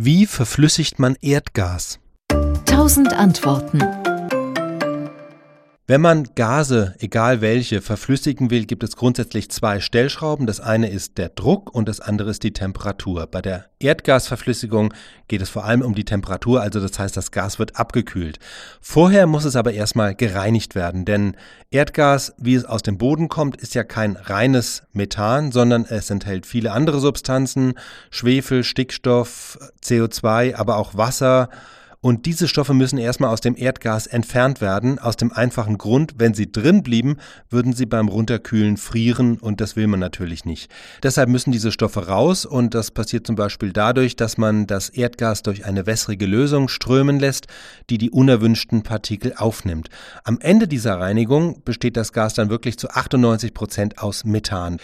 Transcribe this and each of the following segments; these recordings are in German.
Wie verflüssigt man Erdgas? Tausend Antworten. Wenn man Gase, egal welche, verflüssigen will, gibt es grundsätzlich zwei Stellschrauben. Das eine ist der Druck und das andere ist die Temperatur. Bei der Erdgasverflüssigung geht es vor allem um die Temperatur, also das heißt, das Gas wird abgekühlt. Vorher muss es aber erstmal gereinigt werden, denn Erdgas, wie es aus dem Boden kommt, ist ja kein reines Methan, sondern es enthält viele andere Substanzen, Schwefel, Stickstoff, CO2, aber auch Wasser, und diese Stoffe müssen erstmal aus dem Erdgas entfernt werden, aus dem einfachen Grund, wenn sie drin blieben, würden sie beim Runterkühlen frieren und das will man natürlich nicht. Deshalb müssen diese Stoffe raus und das passiert zum Beispiel dadurch, dass man das Erdgas durch eine wässrige Lösung strömen lässt, die die unerwünschten Partikel aufnimmt. Am Ende dieser Reinigung besteht das Gas dann wirklich zu 98 Prozent aus Methan.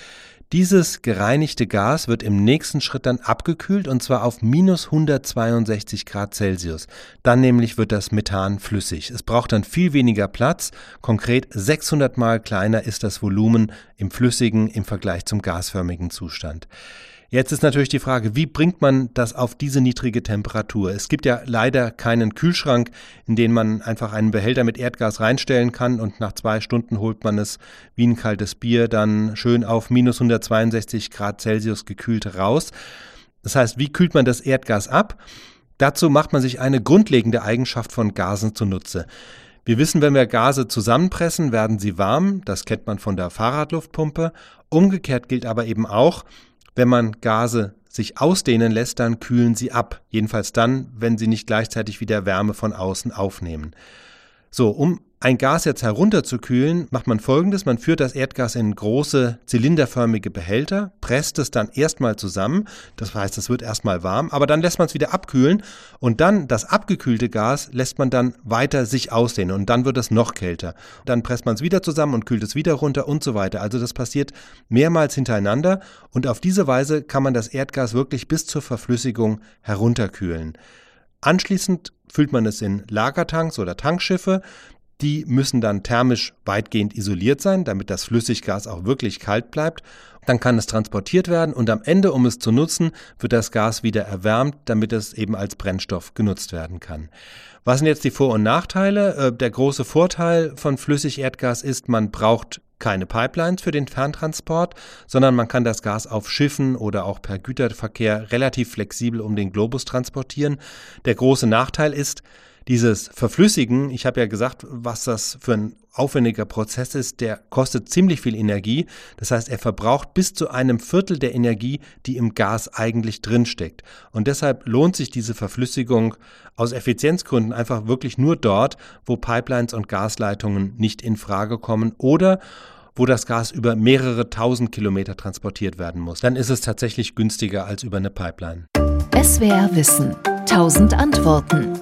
Dieses gereinigte Gas wird im nächsten Schritt dann abgekühlt und zwar auf minus 162 Grad Celsius. Dann nämlich wird das Methan flüssig. Es braucht dann viel weniger Platz. Konkret 600 mal kleiner ist das Volumen im flüssigen im Vergleich zum gasförmigen Zustand. Jetzt ist natürlich die Frage, wie bringt man das auf diese niedrige Temperatur? Es gibt ja leider keinen Kühlschrank, in den man einfach einen Behälter mit Erdgas reinstellen kann und nach zwei Stunden holt man es wie ein kaltes Bier dann schön auf minus 162 Grad Celsius gekühlt raus. Das heißt, wie kühlt man das Erdgas ab? Dazu macht man sich eine grundlegende Eigenschaft von Gasen zunutze. Wir wissen, wenn wir Gase zusammenpressen, werden sie warm. Das kennt man von der Fahrradluftpumpe. Umgekehrt gilt aber eben auch, wenn man Gase sich ausdehnen lässt, dann kühlen sie ab. Jedenfalls dann, wenn sie nicht gleichzeitig wieder Wärme von außen aufnehmen. So, um ein Gas jetzt herunterzukühlen, macht man folgendes. Man führt das Erdgas in große zylinderförmige Behälter, presst es dann erstmal zusammen. Das heißt, es wird erstmal warm, aber dann lässt man es wieder abkühlen und dann das abgekühlte Gas lässt man dann weiter sich ausdehnen und dann wird es noch kälter. Dann presst man es wieder zusammen und kühlt es wieder runter und so weiter. Also das passiert mehrmals hintereinander und auf diese Weise kann man das Erdgas wirklich bis zur Verflüssigung herunterkühlen. Anschließend füllt man es in Lagertanks oder Tankschiffe. Die müssen dann thermisch weitgehend isoliert sein, damit das Flüssiggas auch wirklich kalt bleibt. Dann kann es transportiert werden und am Ende, um es zu nutzen, wird das Gas wieder erwärmt, damit es eben als Brennstoff genutzt werden kann. Was sind jetzt die Vor- und Nachteile? Äh, der große Vorteil von Flüssigerdgas ist, man braucht keine Pipelines für den Ferntransport, sondern man kann das Gas auf Schiffen oder auch per Güterverkehr relativ flexibel um den Globus transportieren. Der große Nachteil ist, dieses Verflüssigen, ich habe ja gesagt, was das für ein aufwendiger Prozess ist, der kostet ziemlich viel Energie. Das heißt, er verbraucht bis zu einem Viertel der Energie, die im Gas eigentlich drinsteckt. Und deshalb lohnt sich diese Verflüssigung aus Effizienzgründen einfach wirklich nur dort, wo Pipelines und Gasleitungen nicht in Frage kommen oder wo das Gas über mehrere tausend Kilometer transportiert werden muss. Dann ist es tatsächlich günstiger als über eine Pipeline. SWR Wissen. Tausend Antworten.